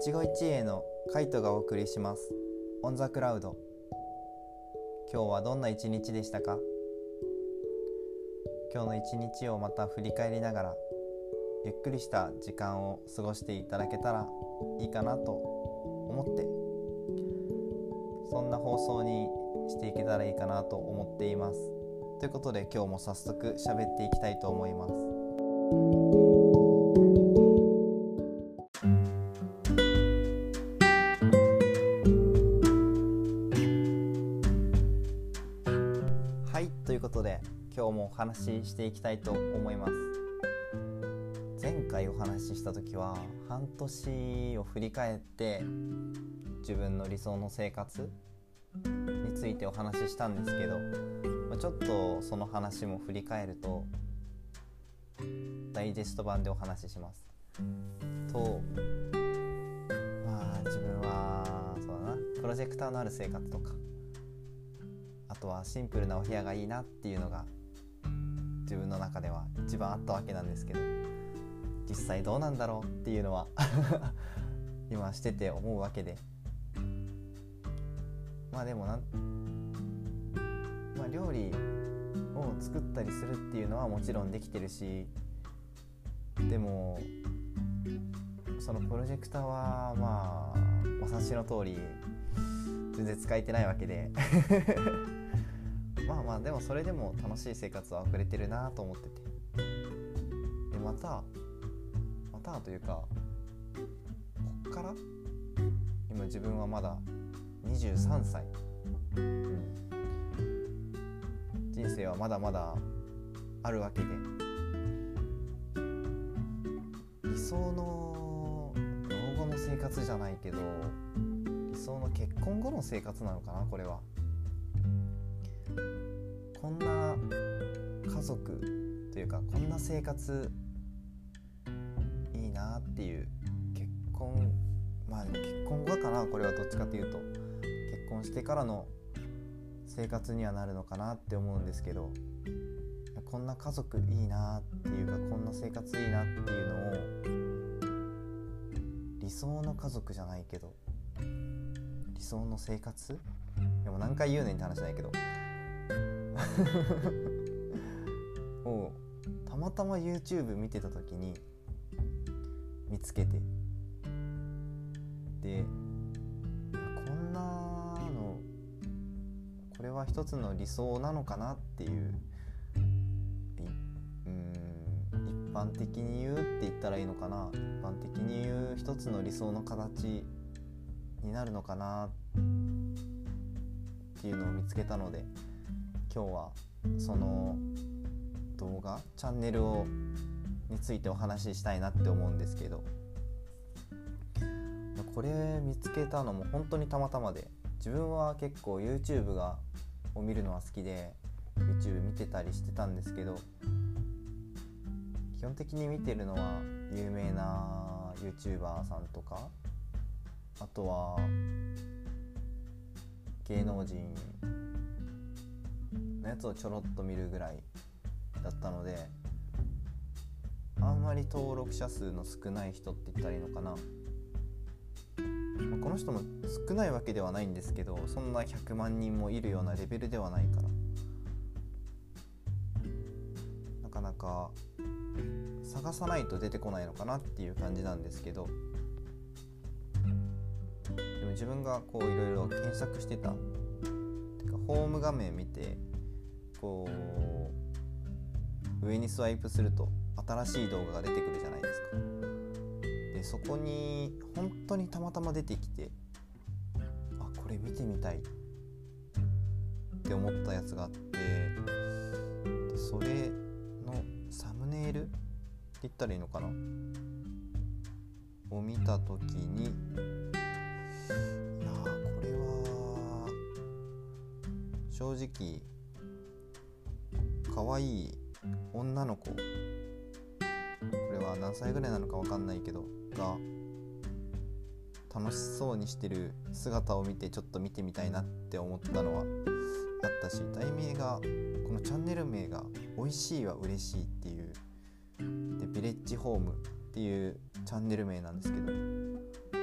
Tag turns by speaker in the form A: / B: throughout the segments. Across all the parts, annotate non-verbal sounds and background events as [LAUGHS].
A: 一期一会のカイトがお送りします。オンザクラウド。今日はどんな一日でしたか？今日の一日をまた振り返りながらゆっくりした時間を過ごしていただけたらいいかなと思ってそんな放送にしていけたらいいかなと思っています。ということで今日も早速喋っていきたいと思います。話ししていきたいと思います。前回お話しした時は半年を振り返って自分の理想の生活についてお話ししたんですけどまちょっとその話も振り返るとダイジェスト版でお話しします。とまあ自分はそうだなプロジェクターのある生活とかあとはシンプルなお部屋がいいなっていうのが自分の中では一番あったわけなんですけど実際どうなんだろうっていうのは [LAUGHS] 今してて思うわけで。まあでもなん、まあ、料理を作ったりするっていうのはもちろんできてるしでもそのプロジェクターはまあお察しの通り全然使えてないわけで。まあでもそれでも楽しい生活は送れてるなと思ってて。でまたまたというかこっから今自分はまだ23歳、うん、人生はまだまだあるわけで。理想の老後の生活じゃないけど理想の結婚後の生活なのかなこれは。こんな家族というかこんな生活いいなっていう結婚まあ結婚後かなこれはどっちかというと結婚してからの生活にはなるのかなって思うんですけどこんな家族いいなっていうかこんな生活いいなっていうのを理想の家族じゃないけど理想の生活？でも何回言うねんって話じゃないけどをたまたま YouTube 見てた時に見つけて。でこんなのこれは一つの理想なのかなっていう一般的に言うって言ったらいいのかな。一般的に言う一つの理想の形になるのかなっていうのを見つけたので。今日はその動画チャンネルをについてお話ししたいなって思うんですけどこれ見つけたのも本当にたまたまで自分は結構 YouTube がを見るのは好きで YouTube 見てたりしてたんですけど基本的に見てるのは有名な YouTuber さんとかあとは芸能人のやつをちょろっと見るぐらいだったのであんまり登録者数の少ない人って言ったらいいのかな、まあ、この人も少ないわけではないんですけどそんな100万人もいるようなレベルではないから。なかなか探さないと出てこないのかなっていう感じなんですけど。でも自分がこういろいろ検索してた。てかホーム画面見てこう上にスワイプすると新しい動画が出てくるじゃないですか。でそこに本当にたまたま出てきてあこれ見てみたいって思ったやつがあってそれのサムネイルって言ったらいいのかな？を見た時にいやこれは正直可愛い女の子。これは何歳ぐらいなのか分かんないけど。が楽しそうにしてる姿を見てちょっと見てみたいなって思ったのはあったし題名がこのチャンネル名が「美味しいは嬉しい」っていう。でビレッジホームっていうチャンネル名なんですけど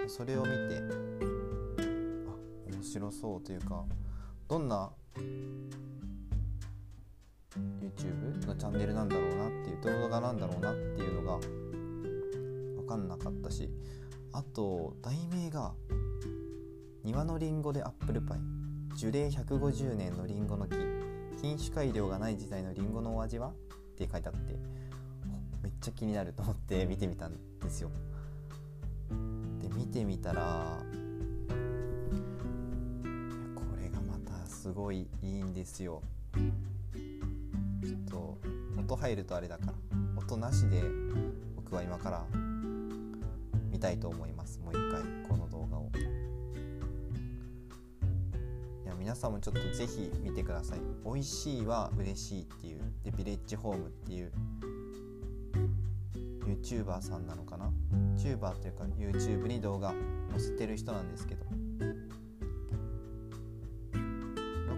A: それを見てあ面白そうというかどんな YouTube のチャンネルなんだろうなっていう動画なんだろうなっていうのが分かんなかったしあと題名が「庭のりんごでアップルパイ樹齢150年のりんごの木品種改良がない時代のりんごのお味は?」って書いてあってめっちゃ気になると思って見てみたんですよ。で見てみたらこれがまたすごいいいんですよ。音入るとあれだから音なしで僕は今から見たいと思います。もう一回この動画を。いや皆さんもちょっとぜひ見てください。美味しいは嬉しいっていうでビレッジホームっていう YouTuber さんなのかな？YouTuber というか YouTube に動画載せてる人なんですけど。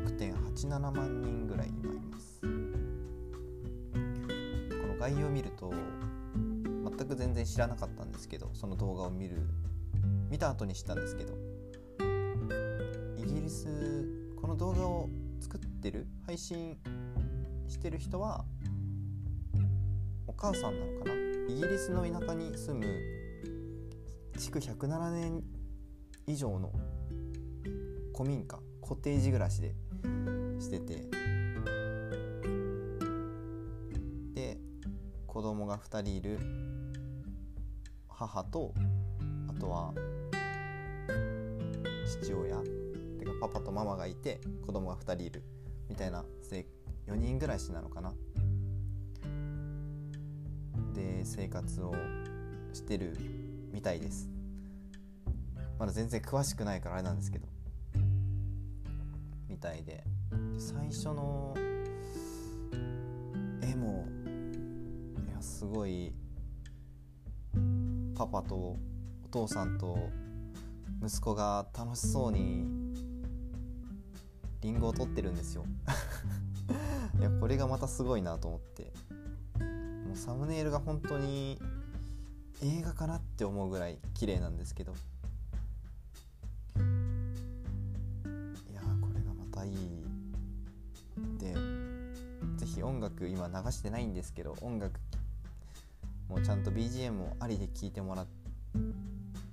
A: 6.87万人概要を見ると全く全然知らなかったんですけどその動画を見る見た後に知ったんですけどイギリスこの動画を作ってる配信してる人はお母さんなのかな？イギリスの田舎に住む築107年以上の古民家コテージ暮らしでしてて子供が2人いる。母とあとは父親。てかパパとママがいて子供が2人いる。みたいな4人暮らしなのかな。で生活をしてるみたいです。まだ全然詳しくないからあれなんですけど。みたいで。最初の絵もすごいパパとお父さんと息子が楽しそうにリンゴを取ってるんですよ。[LAUGHS] いやこれがまたすごいなと思って。もうサムネイルが本当に映画かなって思うぐらい綺麗なんですけど。いやこれがまたいい。で是非音楽今流してないんですけど音楽もうちゃんと BGM もありで聴いてもらう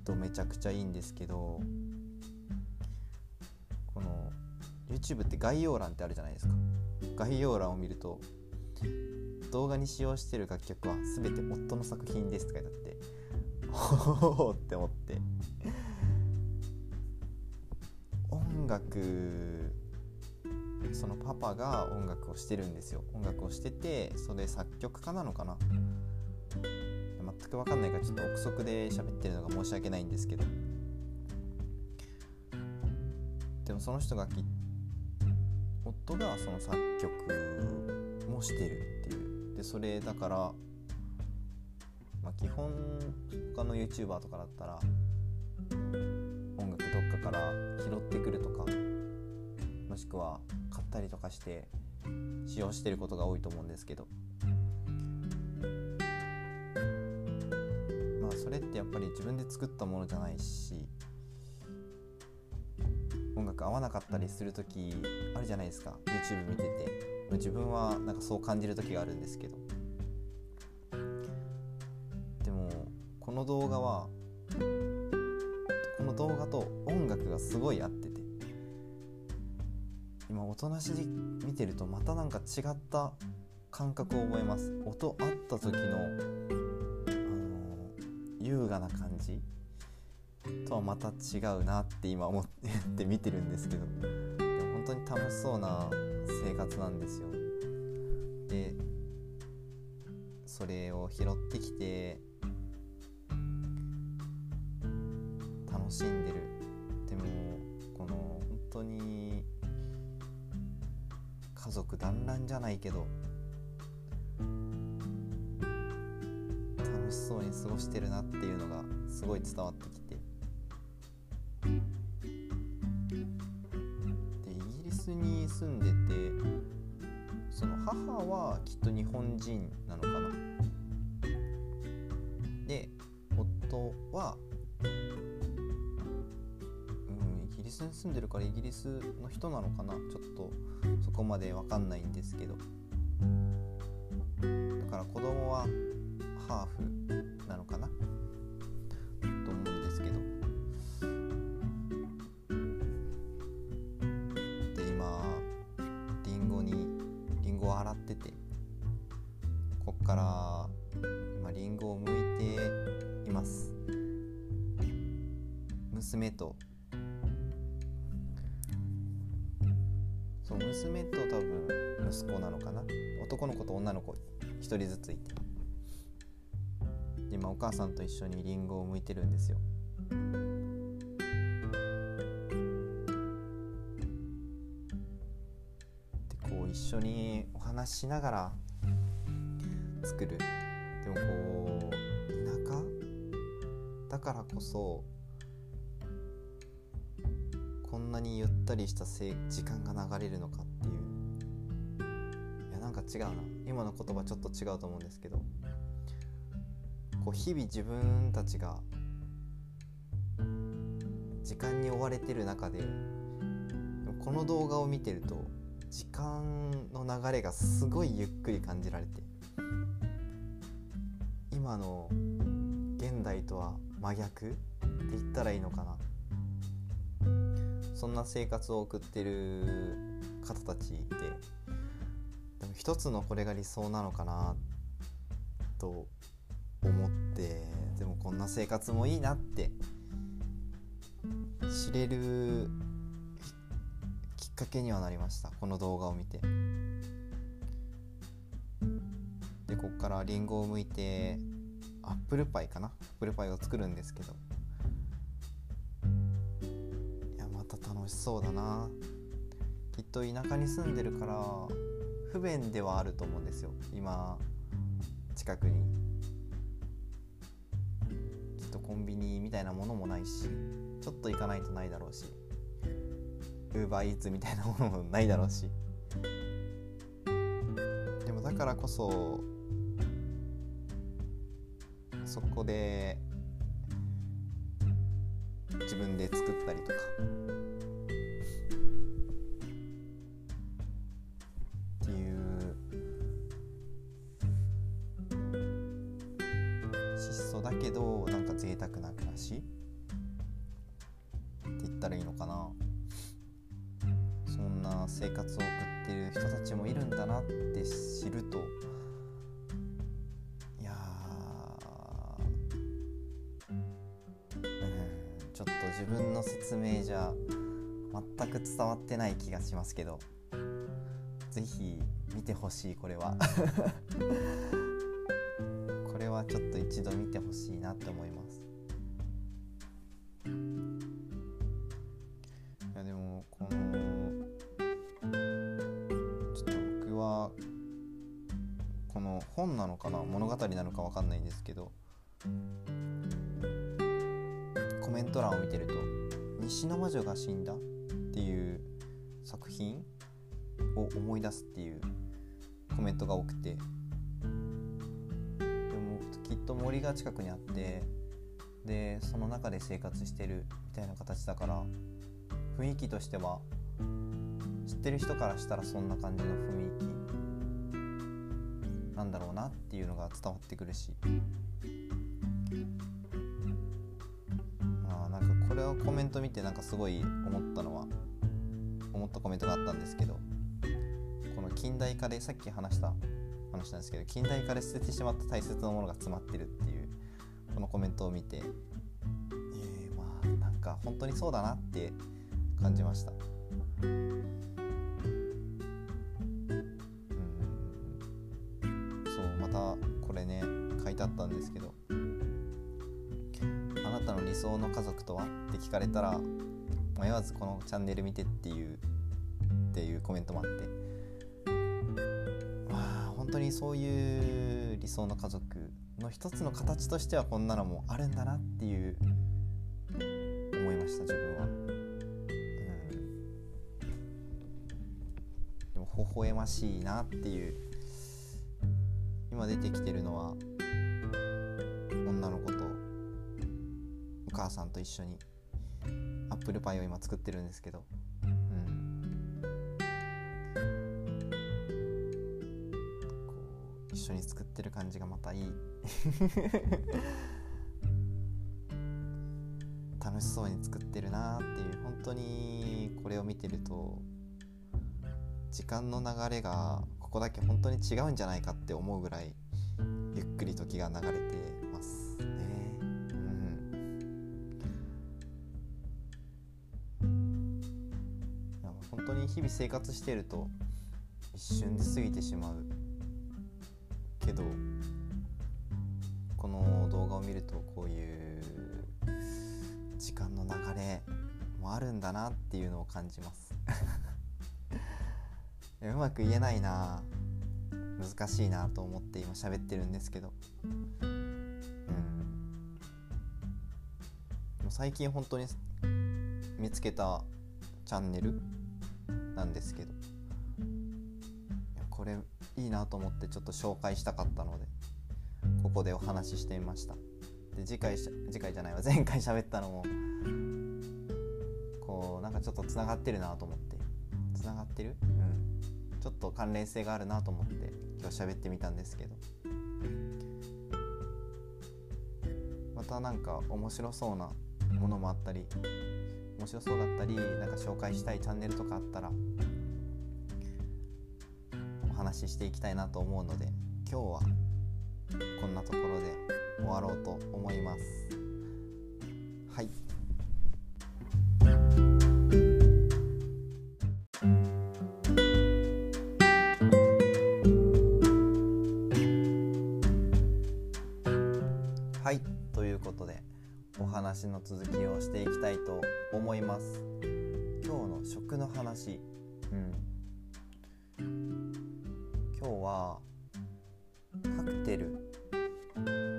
A: とめちゃくちゃいいんですけどこの YouTube って概要欄ってあるじゃないですか。概要欄を見ると動画に使用している楽曲は全て夫の作品ですって書いてあっておおって思って。音楽そのパパが音楽をしてるんですよ。音楽をしててそれ作曲家なのかな。全く分かんないからちょっと憶測で喋ってるのが申し訳ないんですけど。でもその人がき夫がその作曲もしてるっていう。でそれだから、まあ、基本他の YouTuber とかだったら音楽どっかから拾ってくるとかもしくは買ったりとかして使用してることが多いと思うんですけど。それってやっぱり自分で作ったものじゃないし音楽合わなかったりする時あるじゃないですか。YouTube 見てて。自分はなんかそう感じる時があるんですけど。でもこの動画はこの動画と音楽がすごい合ってて。今音なしで見てるとまたなんか違った感覚を覚えます。音あった時の優雅な感じとはまた違うなって今思って見てるんですけど。でも本当に楽しそうな生活なんですよ。でそれを拾ってきて楽しんでる。でもこの本当に家族団らんじゃないけどしそうに過ごしてるなっていうのがすごい伝わってきて。でイギリスに住んでてその母はきっと日本人なのかな。で夫はイギリスに住んでるからイギリスの人なのかな。ちょっとそこまで分かんないんですけど。だから子供はハーフさんと一緒にリンゴを剥いてるんですよ。でこう一緒にお話ししながら作る。でもこう田舎だからこそこんなにゆったりしたせ時間が流れるのかっていう。いやなんか違うな。今の言葉ちょっと違うと思うんですけど。こう日々自分たちが時間に追われてる中でこの動画を見てると時間の流れがすごいゆっくり感じられて今の現代とは真逆って言ったらいいのかな。そんな生活を送ってる方たちででも一つのこれが理想なのかなとこんな生活もいいなって知れるきっかけにはなりました。この動画を見て。でこっからりんごを剥いてアップルパイかな？アップルパイを作るんですけど。いやまた楽しそうだな。きっと田舎に住んでるから不便ではあると思うんですよ。今近くに。コンビニみたいなものもないしちょっと行かないとないだろうしウーバーイーツみたいなものもないだろうし。でもだからこそそこで自分で作ったりとかちょっと自分の説明じゃ全く伝わってない気がしますけど是非見てほしいこれは。[LAUGHS] これはちょっと一度見てほしいなって思います。いやでもこのちょっと僕はこの本なのかな物語なのか分かんないんですけど西の魔女が死んだ」っていう作品を思い出すっていうコメントが多くて。でもきっと森が近くにあってでその中で生活してるみたいな形だから雰囲気としては知ってる人からしたらそんな感じの雰囲気なんだろうなっていうのが伝わってくるし。れをコメント見てなんかすごい思ったのは思ったコメントがあったんですけどこの近代化でさっき話した話なんですけど近代化で捨ててしまった大切なものが詰まってるっていうこのコメントを見てえー、まあなんか本当にそうだなって感じました。ャンネル見てっていうっていうコメントもあって。まあ本当にそういう理想の家族の一つの形としてはこんなのもあるんだなっていう思いました自分は、うん、でも微笑ましいなっていう今出てきてるのは女の子とお母さんと一緒にアップルパイを今作ってるんですけど、うん、こう一緒に作ってる感じがまたいい。[LAUGHS] 楽しそうに作ってるなっていう。本当にこれを見てると時間の流れがここだけ本当に違うんじゃないかって思うぐらいゆっくり時が流れて日々生活してると一瞬で過ぎてしまう。けどこの動画を見るとこういう時間の流れもあるんだなっていうのを感じます。[LAUGHS] うまく言えないな難しいなと思って今喋ってるんですけど。うん。最近本当に見つけたチャンネルなんですけど。これいいなと思ってちょっと紹介したかったのでここでお話ししてみました。で次回次回じゃないわ。前回喋ったのもこうなんかちょっとつながってるなと思って。つながってる？うん。ちょっと関連性があるなと思って今日喋ってみたんですけど。またなんか面白そうなものもあったり面白そうだったりなんか紹介したいチャンネルとかあったらお話ししていきたいなと思うので今日はこんなところで終わろうと思います。はい。ます。今日の食の話。うん。今日はカクテル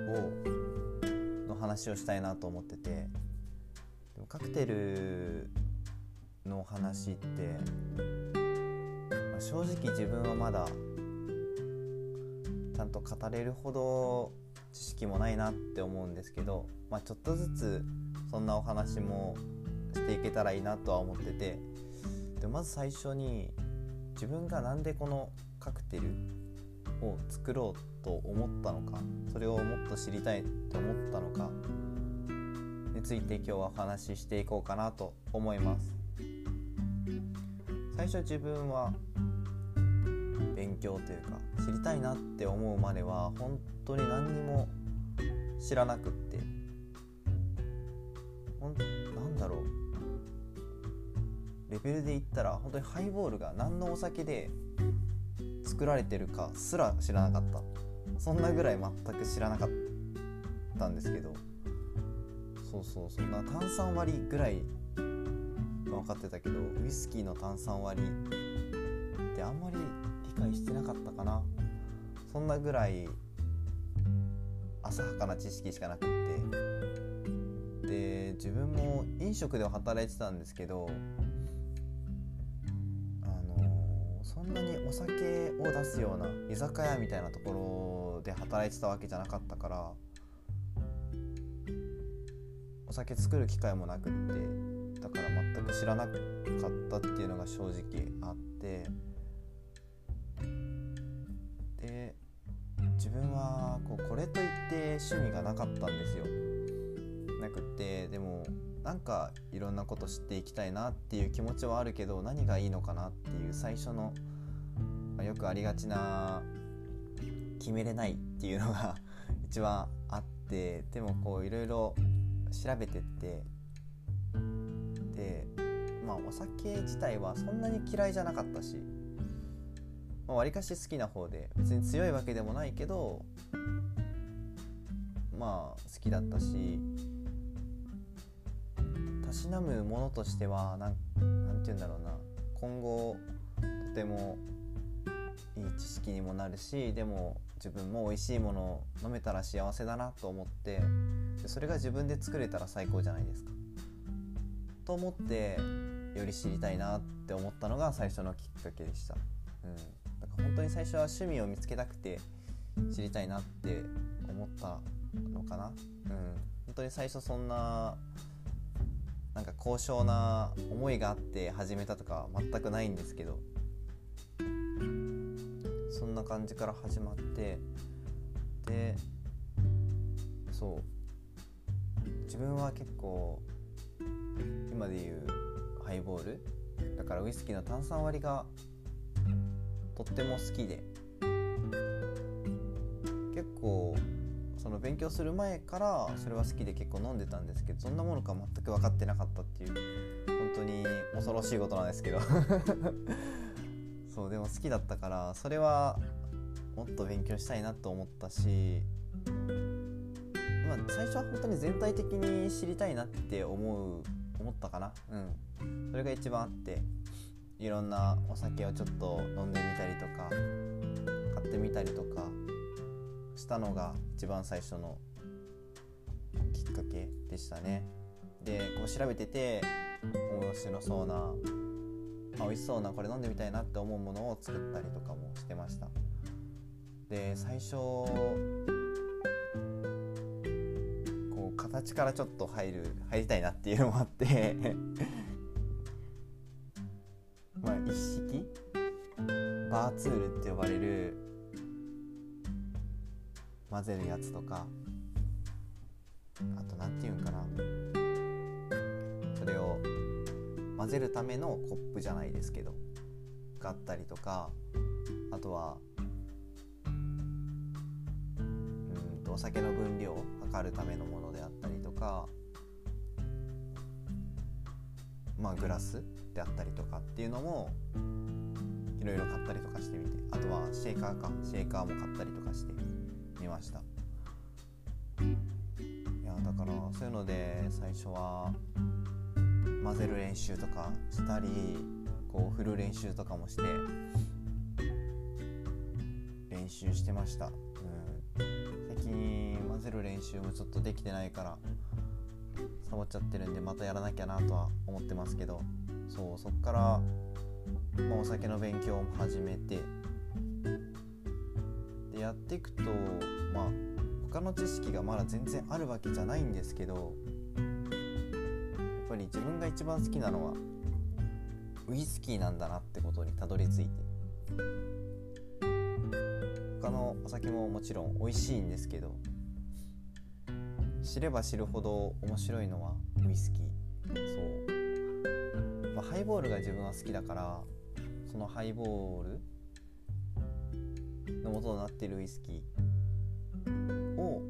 A: をの話をしたいなと思ってて。でもカクテルの話って、まあ、正直自分はまだちゃんと語れるほど知識もないなって思うんですけど、まあ、ちょっとずつそんなお話もしていけたらいいなとは思っててでまず最初に自分が何でこのカクテルを作ろうと思ったのかそれをもっと知りたいと思ったのかについて今日はお話ししていこうかなと思います。最初自分は勉強というか知りたいなって思うまでは本当に何にも知らなくって。ほんなんだろう。レベルで言ったら本当にハイボールが何のお酒で作られてるかすら知らなかった。そんなぐらい全く知らなかったんですけど。そうそうそんな炭酸割りぐらい分かってたけどウイスキーの炭酸割りってあんまり理解してなかったかな。そんなぐらい浅はかな知識しかなくって。で自分も飲食では働いてたんですけどそんなにお酒を出すような居酒屋みたいなところで働いてたわけじゃなかったからお酒作る機会もなくってだから全く知らなかったっていうのが正直あってで自分はこうこれといって趣味がなかったんですよ。なくってでもなんかいろんなこと知っていきたいなっていう気持ちはあるけど何がいいのかなっていう最初の、まあ、よくありがちな決めれないっていうのが [LAUGHS] 一番あってでもこういろいろ調べてってでまあお酒自体はそんなに嫌いじゃなかったしわり、まあ、かし好きな方で別に強いわけでもないけどまあ好きだったしたしなむものとしてはなんなんて言うんだろうな今後とてもいい知識にもなるしでも自分も美味しいものを飲めたら幸せだなと思ってでそれが自分で作れたら最高じゃないですか。と思ってより知りたいなって思ったのが最初のきっかけでした。うん、だから本当に最初は趣味を見つけたくて知りたいなって思ったのかな。うん、本当に最初そんななんか高尚な思いがあって始めたとか全くないんですけどそんな感じから始まってでそう。自分は結構今で言うハイボールだからウイスキーの炭酸割りがとっても好きで結構その勉強する前からそれは好きで結構飲んでたんですけどそんなものか全く分かってなかったっていう本当に恐ろしいことなんですけど。[LAUGHS] そうでも好きだったからそれはもっと勉強したいなと思ったしまあ最初は本当に全体的に知りたいなって思う思ったかな。うん。それが一番あっていろんなお酒をちょっと飲んでみたりとか買ってみたりとかしたのが一番最初のきっかけでしたね。でこう調べてて面白そうな、まあ、美味しそうなこれ飲んでみたいなって思うものを作ったりとかもしてました。で最初こう形からちょっと入る入りたいなっていうのもあって。[LAUGHS] まあ一式？バーツールって呼ばれる混ぜるやつとかあと何て言うんかな。それを混ぜるためのコップじゃないですけどがあったりとかあとはうんとお酒の分量を測るためのものであったりとかまあグラスであったりとかっていうのもいろいろ買ったりとかしてみてあとはシェーカーか。シェーカーも買ったりとかしてみてました。いやだからそういうので最初は混ぜる練習とかしたりこう振る練習とかもして練習してました、うん、最近混ぜる練習もちょっとできてないからサボっちゃってるんでまたやらなきゃなとは思ってますけど。そうそっから、まあ、お酒の勉強も始めてやっていくとまあ他の知識がまだ全然あるわけじゃないんですけどやっぱり自分が一番好きなのはウイスキーなんだなってことにたどり着いて。他のお酒ももちろん美味しいんですけど知れば知るほど面白いのはウイスキー。そう、まあ、ハイボールが自分は好きだからそのハイボールの元となっているウイスキーをも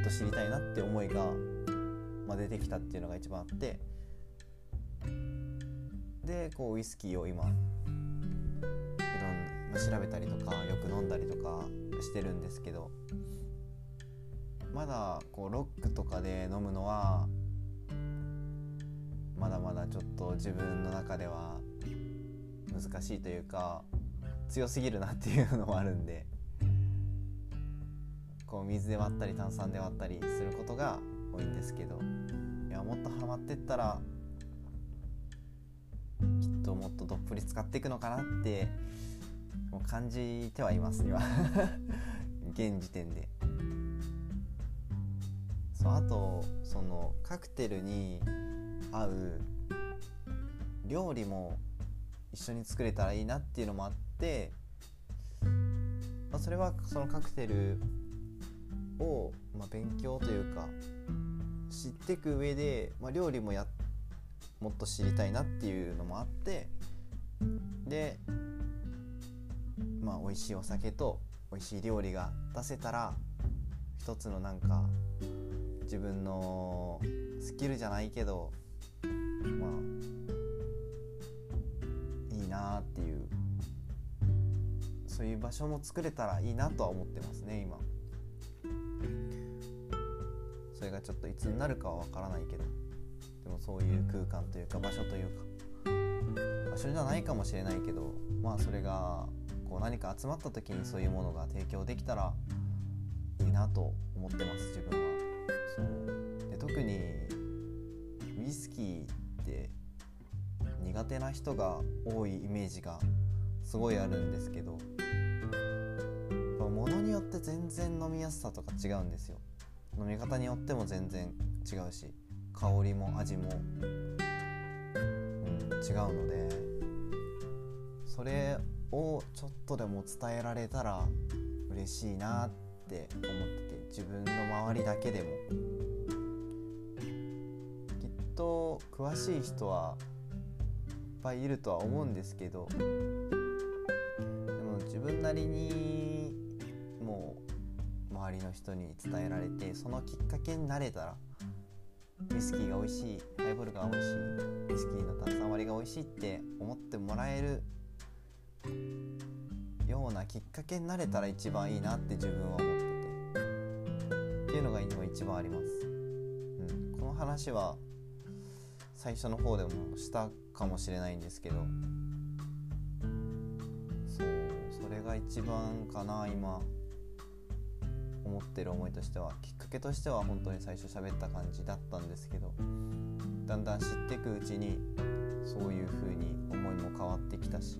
A: っと知りたいなって思いが、まあ、出てきたっていうのが一番あって。でこうウイスキーを今いろんな調べたりとかよく飲んだりとかしてるんですけど。まだこうロックとかで飲むのはまだまだちょっと自分の中では難しいというか強すぎるなっていうのもあるんでこう水で割ったり炭酸で割ったりすることが多いんですけどいやもっとハマってったらきっともっとどっぷり使っていくのかなってもう感じてはいます今 [LAUGHS] 現時点で。そうあとそのカクテルに合う料理も一緒に作れたらいいなっていうのもあって、まあ、それはそのカクテルを、まあ、勉強というか知っていく上で、まあ、料理もやもっと知りたいなっていうのもあってでまあ美味しいお酒と美味しい料理が出せたら一つのなんか自分のスキルじゃないけどまあいいなっていうそういう場所も作れたらいいなとは思ってますね今。それがちょっといつになるかはわからないけど。でもそういう空間というか場所というか。場所じゃないかもしれないけどまあそれがこう何か集まった時にそういうものが提供できたらいいなと思ってます自分は。そう。で特にウイスキーって苦手な人が多いイメージがすごいあるんですけどものによって全然飲みやすさとか違うんですよ。飲み方によっても全然違うし香りも味もうん違うのでそれをちょっとでも伝えられたら嬉しいなって思ってて自分の周りだけでも。きっと詳しい人はいっぱいいるとは思うんですけど分なりにもう周りの人に伝えられてそのきっかけになれたらウイスキーが美味しいハイボールが美味しいウイスキーの炭酸割りが美味しいって思ってもらえるようなきっかけになれたら一番いいなって自分は思っててっていうのが今一番あります、うん、この話は最初の方でもしたかもしれないんですけどが一番かな今。思ってる思いとしては。きっかけとしては本当に最初喋った感じだったんですけど。だんだん知ってくうちにそういう風に思いも変わってきたし。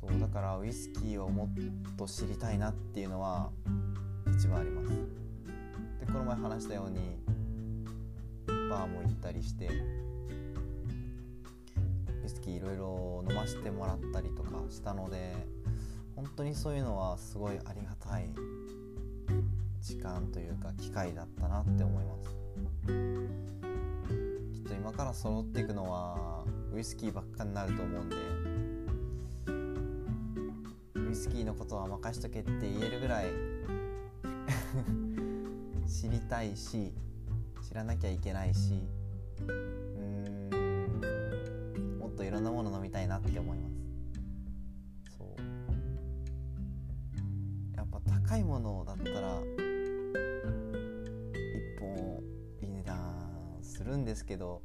A: そうだからウイスキーをもっと知りたいなっていうのは一番あります。でこの前話したようにバーも行ったりしてウイスキーいろいろ飲ませてもらったりとかしたので本当にそういうのはすごいありがたい時間というか機会だったなって思います。きっと今から揃っていくのはウイスキーばっかになると思うんでウイスキーのことは任しとけって言えるぐらい [LAUGHS] 知りたいし知らなきゃいけないしろんなもの飲みたいなって思います。そう。やっぱ高いものだったら一本いい値段するんですけど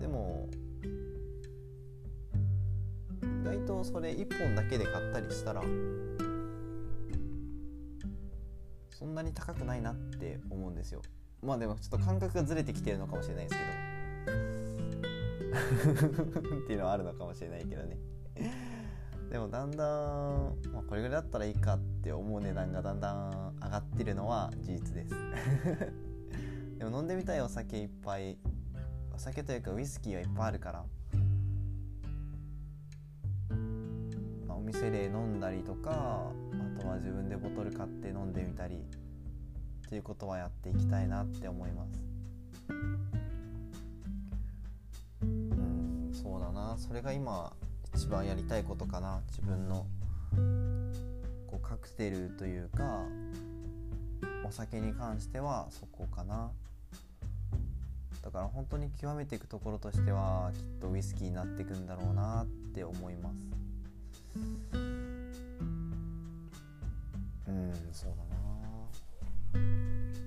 A: でも意外とそれ1本だけで買ったりしたらそんなに高くないなって思うんですよ。まあでもちょっと感覚がずれてきてるのかもしれないですけど。[LAUGHS] っていうのはあるのかもしれないけどね。でもだんだん、まあ、これぐらいだったらいいかって思う値段がだんだん上がってるのは事実です。[LAUGHS] でも飲んでみたいお酒いっぱいお酒というかウイスキーはいっぱいあるから。まあ、お店で飲んだりとかあとは自分でボトル買って飲んでみたりっていうことはやっていきたいなって思います。だな。それが今一番やりたいことかな。自分のこうカクテルというかお酒に関してはそこかな。だから本当に極めていくところとしてはきっとウイスキーになっていくんだろうなって思います。うんそうだな。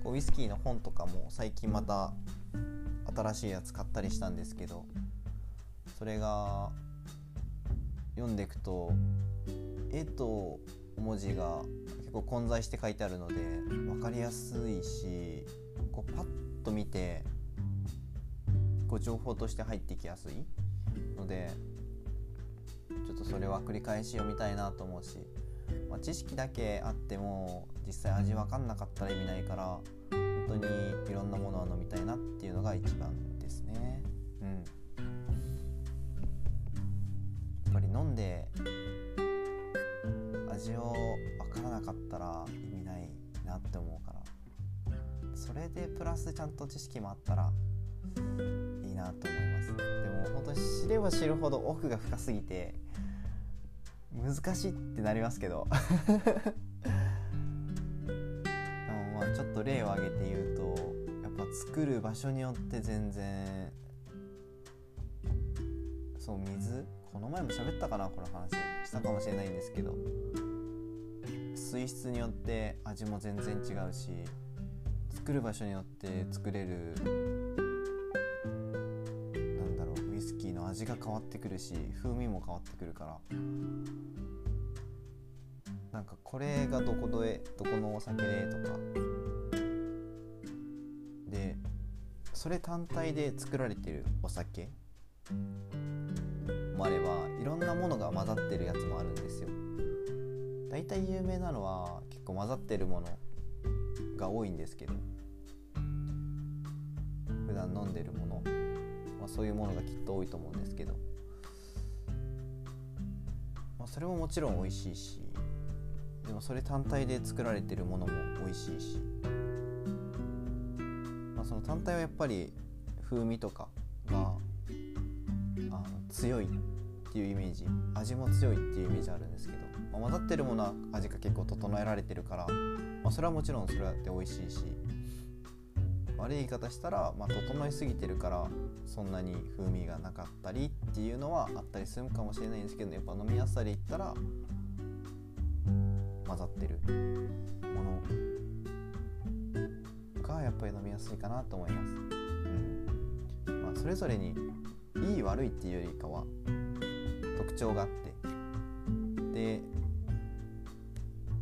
A: こうウイスキーの本とかも最近また新しいやつ買ったりしたんですけどそれが読んでいくと絵と文字が結構混在して書いてあるので分かりやすいしこうパッと見てこう情報として入ってきやすいのでちょっとそれは繰り返し読みたいなと思うし、まあ、知識だけあっても実際味分かんなかったら意味ないから本当にいろんなものを飲みたいなっていうのが一番で味を分からなかったら意味ないなって思うから。それでプラスちゃんと知識もあったらいいなと思います。でも本当に知れば知るほど奥が深すぎて難しいってなりますけど。[LAUGHS] でもまあちょっと例を挙げて言うとやっぱ作る場所によって全然そう水この前も喋ったかなこの話。したかもしれないんですけど。水質によって味も全然違うし作る場所によって作れるなんだろうウイスキーの味が変わってくるし風味も変わってくるから。なんかこれがどこでどこのお酒でとか。でそれ単体で作られてるお酒。もあればいろんなものが混ざってるやつもあるんですよ。大体有名なのは結構混ざってるものが多いんですけど普段飲んでるものおあ、そういうものがきっと多いと思うんですけど、まあ、それももちろん美味しいしでもそれ単体で作られてるものも美味しいし、まあ、その単体はやっぱり風味とか強いっていうイメージ味も強いっていうイメージあるんですけど、まあ、混ざってるものは味が結構整えられてるから、まあ、それはもちろんそれだって美味しいし悪い言い方したら、まあ、整いすぎてるからそんなに風味がなかったりっていうのはあったりするかもしれないんですけどやっぱ飲みやすさで言ったら混ざってるものがやっぱり飲みやすいかなと思います。うんまあ、それぞれにいい悪いっていうよりかは特徴があって。で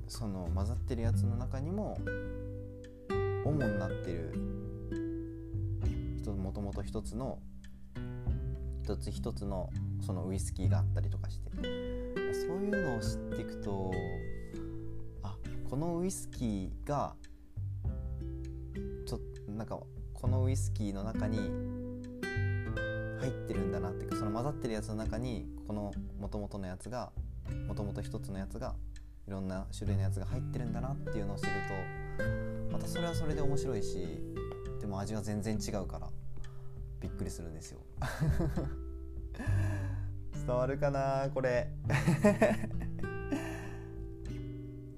A: その混ざってるやつの中にも主になってるもともと一つの一つ一つのそのウイスキーがあったりとかして。そういうのを知っていくとあこのウイスキーがちょっとなんかこのウイスキーの中に入ってるんだなっていうかその混ざってるやつの中にこのもともとのやつがもともと一つのやつがいろんな種類のやつが入ってるんだなっていうのを知るとまたそれはそれで面白いしでも味は全然違うからびっくりするんですよ。[LAUGHS] 伝わるかなこれ。[LAUGHS]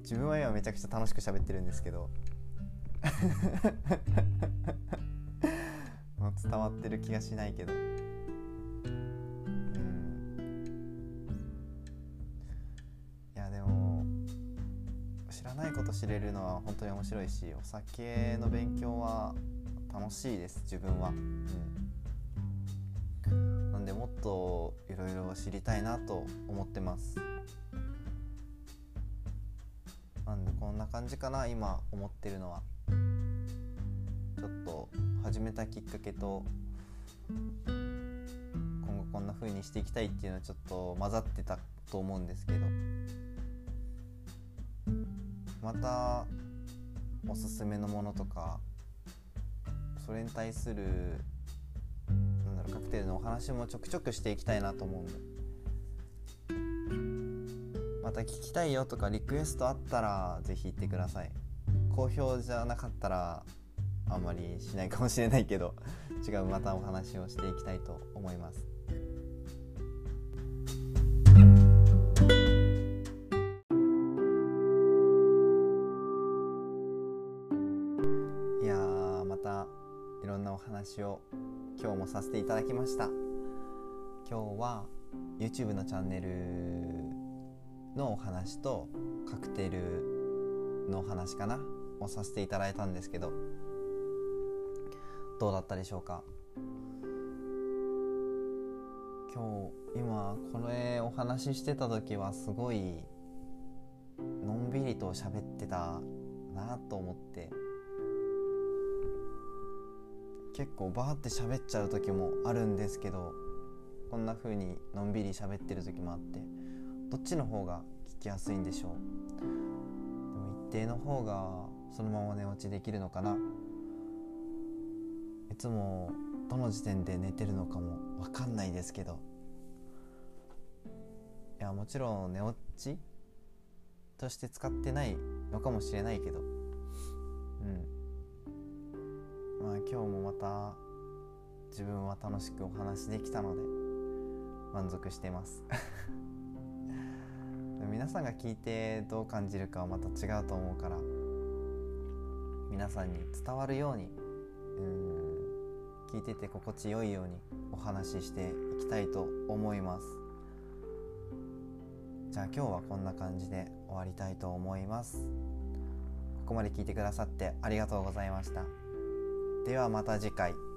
A: 自分は今めちゃくちゃ楽しく喋ってるんですけど。[LAUGHS] 伝わってる気がしないけど。ないこと知れるのは本当に面白いしお酒の勉強は楽しいです自分は、うん、なんでもっといろいろ知りたいなと思ってます。なんでこんな感じかな今思ってるのは。ちょっと始めたきっかけと今後こんな風にしていきたいっていうのはちょっと混ざってたと思うんですけど。またおすすめのものとかそれに対するなんだろうカクテルのお話もちょくちょくしていきたいなと思うんでまた聞きたいよとかリクエストあったら是非言ってください好評じゃなかったらあんまりしないかもしれないけど違うまたお話をしていきたいと思います。を今日もさせていただきました。今日は YouTube のチャンネルのお話とカクテルのお話かなをさせていただいたんですけどどうだったでしょうか？今日今これお話ししてた時はすごいのんびりと喋ってたなと思って結構バーって喋っちゃう時もあるんですけどこんな風にのんびり喋ってる時もあってどっちの方が聞きやすいんでしょう？でも一定の方がそのまま寝落ちできるのかな？いつもどの時点で寝てるのかも分かんないですけど。いやもちろん寝落ちとして使ってないのかもしれないけど。うん。まあ今日もまた自分は楽しくお話できたので満足しています。[LAUGHS] 皆さんが聞いてどう感じるかはまた違うと思うから皆さんに伝わるようにうん聞いてて心地よいようにお話ししていきたいと思います。じゃあ今日はこんな感じで終わりたいと思います。ここまで聞いてくださってありがとうございました。ではまた次回。